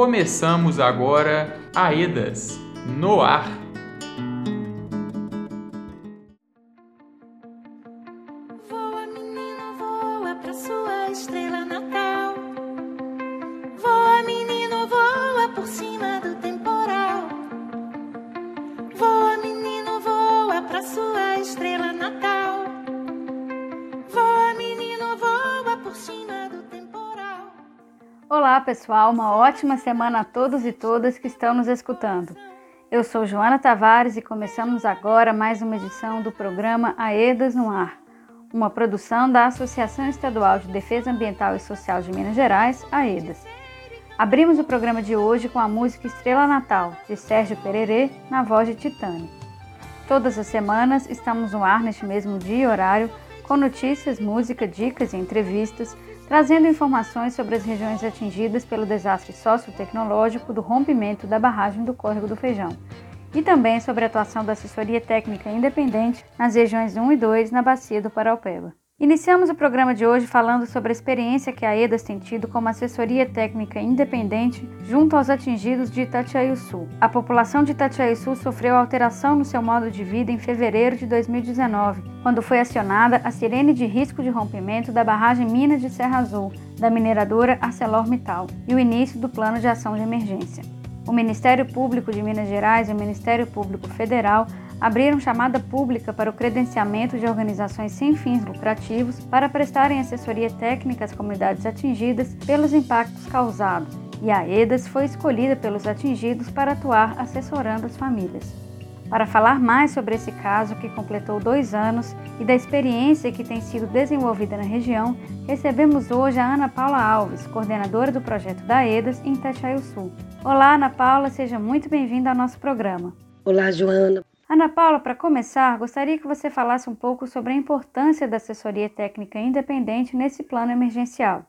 começamos agora Aedas no ar. Olá, pessoal. Uma ótima semana a todos e todas que estão nos escutando. Eu sou Joana Tavares e começamos agora mais uma edição do programa AEDAS no Ar, uma produção da Associação Estadual de Defesa Ambiental e Social de Minas Gerais, AEDAS. Abrimos o programa de hoje com a música Estrela Natal, de Sérgio Pererê, na voz de Titânia. Todas as semanas estamos no ar neste mesmo dia e horário, com notícias, música, dicas e entrevistas trazendo informações sobre as regiões atingidas pelo desastre sociotecnológico do rompimento da barragem do Córrego do Feijão, e também sobre a atuação da assessoria técnica independente nas regiões 1 e 2 na bacia do Paraupeba. Iniciamos o programa de hoje falando sobre a experiência que a EDAS tem tido como assessoria técnica independente junto aos atingidos de Itatiaia-Sul. A população de Itatiaia-Sul sofreu alteração no seu modo de vida em fevereiro de 2019, quando foi acionada a sirene de risco de rompimento da barragem Minas de Serra Azul, da mineradora ArcelorMittal, e o início do plano de ação de emergência. O Ministério Público de Minas Gerais e o Ministério Público Federal abriram chamada pública para o credenciamento de organizações sem fins lucrativos para prestarem assessoria técnica às comunidades atingidas pelos impactos causados, e a EDAS foi escolhida pelos atingidos para atuar assessorando as famílias. Para falar mais sobre esse caso que completou dois anos e da experiência que tem sido desenvolvida na região, recebemos hoje a Ana Paula Alves, coordenadora do projeto da EDAS em Itatiaio Sul. Olá, Ana Paula, seja muito bem-vinda ao nosso programa. Olá, Joana. Ana Paula, para começar, gostaria que você falasse um pouco sobre a importância da assessoria técnica independente nesse plano emergencial.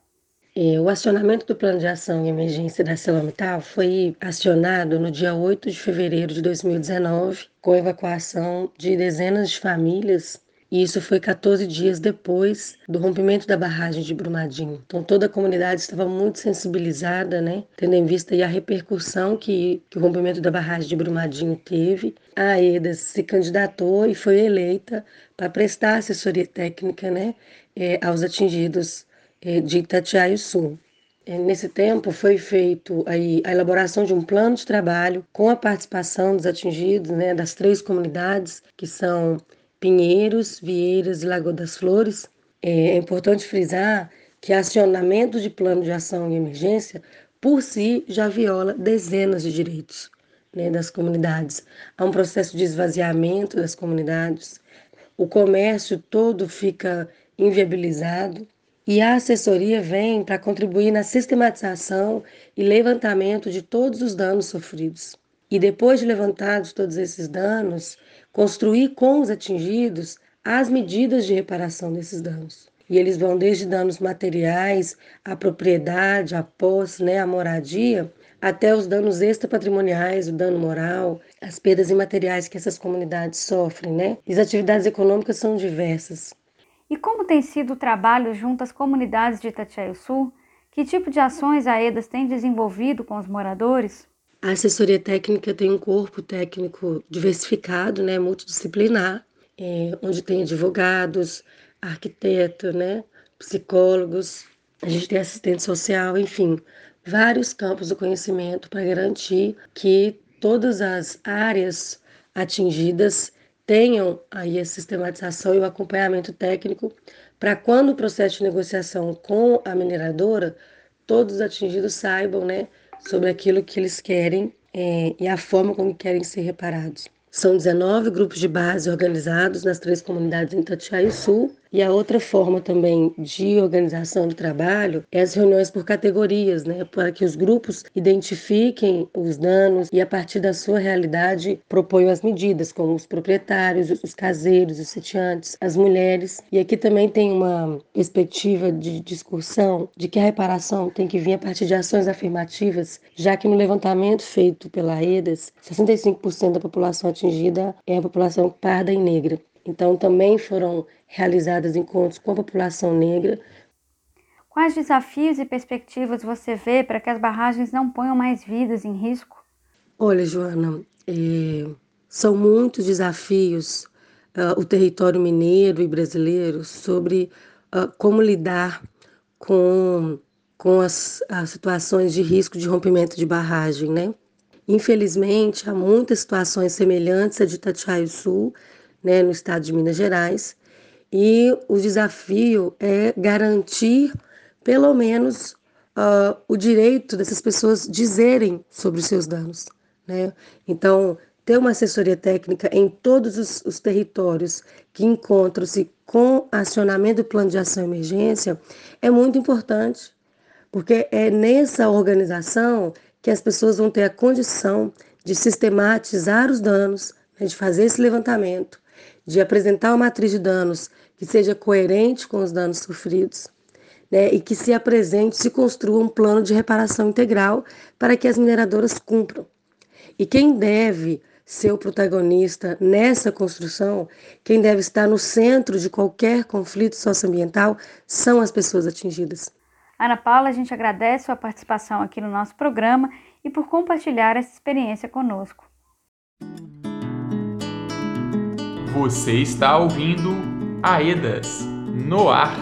É, o acionamento do Plano de Ação em Emergência da ArcelorMittal foi acionado no dia 8 de fevereiro de 2019, com evacuação de dezenas de famílias e isso foi 14 dias depois do rompimento da barragem de Brumadinho. Então toda a comunidade estava muito sensibilizada, né, tendo em vista a repercussão que, que o rompimento da barragem de Brumadinho teve. A EDA se candidatou e foi eleita para prestar assessoria técnica, né, é, aos atingidos é, de Itatiaia Sul. É, nesse tempo foi feito aí a elaboração de um plano de trabalho com a participação dos atingidos, né, das três comunidades que são Pinheiros, Vieiras e Lagoa das Flores, é importante frisar que acionamento de plano de ação em emergência, por si, já viola dezenas de direitos né, das comunidades. Há um processo de esvaziamento das comunidades, o comércio todo fica inviabilizado e a assessoria vem para contribuir na sistematização e levantamento de todos os danos sofridos. E depois de levantados todos esses danos, construir com os atingidos as medidas de reparação desses danos. E eles vão desde danos materiais, à propriedade, à posse, né, à moradia, até os danos extrapatrimoniais, o dano moral, as perdas imateriais que essas comunidades sofrem, né? E as atividades econômicas são diversas. E como tem sido o trabalho junto às comunidades de Itatiaio Sul? Que tipo de ações a EDAS tem desenvolvido com os moradores? A assessoria técnica tem um corpo técnico diversificado, né, multidisciplinar, é, onde tem advogados, arquitetos, né, psicólogos, a gente tem assistente social, enfim, vários campos do conhecimento para garantir que todas as áreas atingidas tenham aí a sistematização e o acompanhamento técnico para quando o processo de negociação com a mineradora, todos os atingidos saibam, né, sobre aquilo que eles querem é, e a forma como querem ser reparados. São 19 grupos de base organizados nas três comunidades em Itatiaia Sul e a outra forma também de organização do trabalho é as reuniões por categorias, né, para que os grupos identifiquem os danos e a partir da sua realidade proponham as medidas, como os proprietários, os caseiros, os sitiantes, as mulheres. E aqui também tem uma perspectiva de discussão de que a reparação tem que vir a partir de ações afirmativas, já que no levantamento feito pela EDAS, 65% da população atingida é a população parda e negra. Então, também foram realizados encontros com a população negra. Quais desafios e perspectivas você vê para que as barragens não ponham mais vidas em risco? Olha, Joana, é, são muitos desafios uh, o território mineiro e brasileiro sobre uh, como lidar com, com as, as situações de risco de rompimento de barragem, né? Infelizmente, há muitas situações semelhantes à de Itatiaio Sul, né, no estado de Minas Gerais, e o desafio é garantir pelo menos uh, o direito dessas pessoas dizerem sobre os seus danos. Né? Então, ter uma assessoria técnica em todos os, os territórios que encontram-se com acionamento do plano de ação emergência é muito importante, porque é nessa organização que as pessoas vão ter a condição de sistematizar os danos, né, de fazer esse levantamento, de apresentar uma matriz de danos que seja coerente com os danos sofridos né, e que se apresente, se construa um plano de reparação integral para que as mineradoras cumpram. E quem deve ser o protagonista nessa construção, quem deve estar no centro de qualquer conflito socioambiental são as pessoas atingidas. Ana Paula, a gente agradece sua participação aqui no nosso programa e por compartilhar essa experiência conosco. Você está ouvindo Aedas no ar.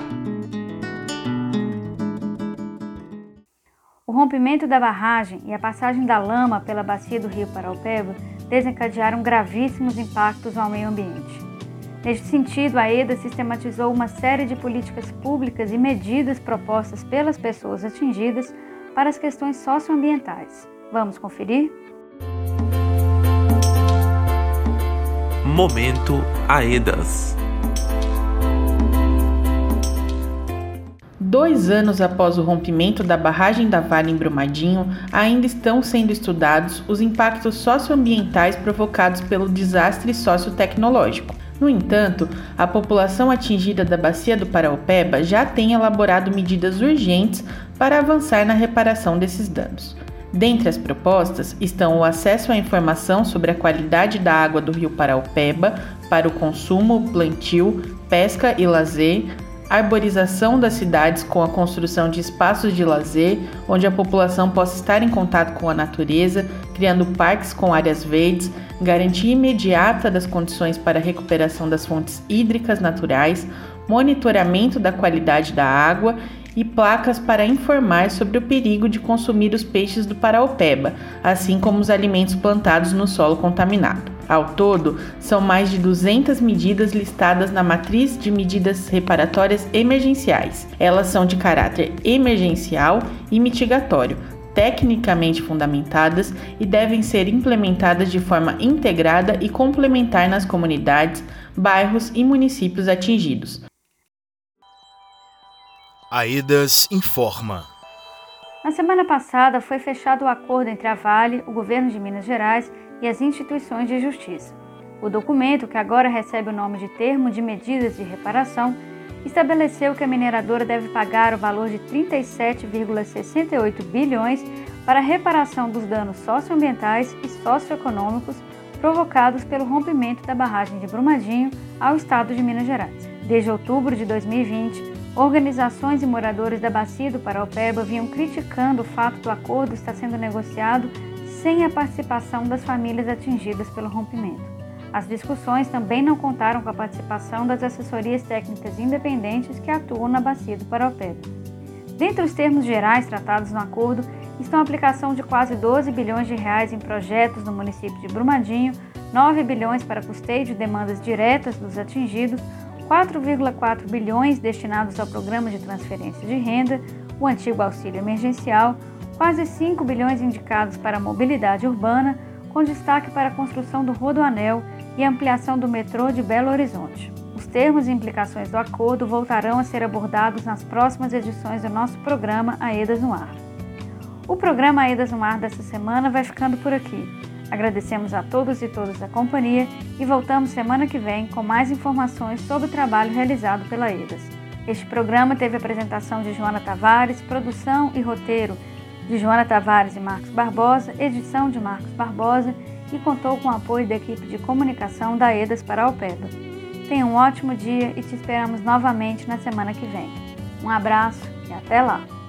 O rompimento da barragem e a passagem da lama pela bacia do rio Paraupeba desencadearam gravíssimos impactos ao meio ambiente. Neste sentido, a EDA sistematizou uma série de políticas públicas e medidas propostas pelas pessoas atingidas para as questões socioambientais. Vamos conferir? Momento AEDAS Dois anos após o rompimento da barragem da Vale em Brumadinho, ainda estão sendo estudados os impactos socioambientais provocados pelo desastre sociotecnológico. No entanto, a população atingida da bacia do Paraupeba já tem elaborado medidas urgentes para avançar na reparação desses danos. Dentre as propostas estão o acesso à informação sobre a qualidade da água do rio Paraupeba para o consumo, plantio, pesca e lazer, arborização das cidades com a construção de espaços de lazer, onde a população possa estar em contato com a natureza, criando parques com áreas verdes, garantia imediata das condições para a recuperação das fontes hídricas naturais, monitoramento da qualidade da água e placas para informar sobre o perigo de consumir os peixes do Paraupeba, assim como os alimentos plantados no solo contaminado. Ao todo, são mais de 200 medidas listadas na matriz de medidas reparatórias emergenciais. Elas são de caráter emergencial e mitigatório, tecnicamente fundamentadas e devem ser implementadas de forma integrada e complementar nas comunidades, bairros e municípios atingidos. AEDAS informa. Na semana passada foi fechado o acordo entre a Vale, o governo de Minas Gerais e as instituições de justiça. O documento, que agora recebe o nome de Termo de Medidas de Reparação, estabeleceu que a mineradora deve pagar o valor de 37,68 bilhões para a reparação dos danos socioambientais e socioeconômicos provocados pelo rompimento da barragem de Brumadinho ao estado de Minas Gerais. Desde outubro de 2020, organizações e moradores da bacia do Paraupeba vinham criticando o fato do acordo estar sendo negociado sem a participação das famílias atingidas pelo rompimento. As discussões também não contaram com a participação das assessorias técnicas independentes que atuam na bacia do Paraupeba. Dentre os termos gerais tratados no acordo estão a aplicação de quase 12 bilhões de reais em projetos no município de Brumadinho, 9 bilhões para custeio de demandas diretas dos atingidos, 4,4 bilhões destinados ao programa de transferência de renda, o antigo auxílio emergencial, quase 5 bilhões indicados para a mobilidade urbana, com destaque para a construção do Rodoanel e ampliação do metrô de Belo Horizonte. Os termos e implicações do acordo voltarão a ser abordados nas próximas edições do nosso programa Aedas no Ar. O programa Aedas no Ar dessa semana vai ficando por aqui. Agradecemos a todos e todas a companhia e voltamos semana que vem com mais informações sobre o trabalho realizado pela EDAS. Este programa teve apresentação de Joana Tavares, produção e roteiro de Joana Tavares e Marcos Barbosa, edição de Marcos Barbosa e contou com o apoio da equipe de comunicação da EDAS para Alpeba. Tenha um ótimo dia e te esperamos novamente na semana que vem. Um abraço e até lá!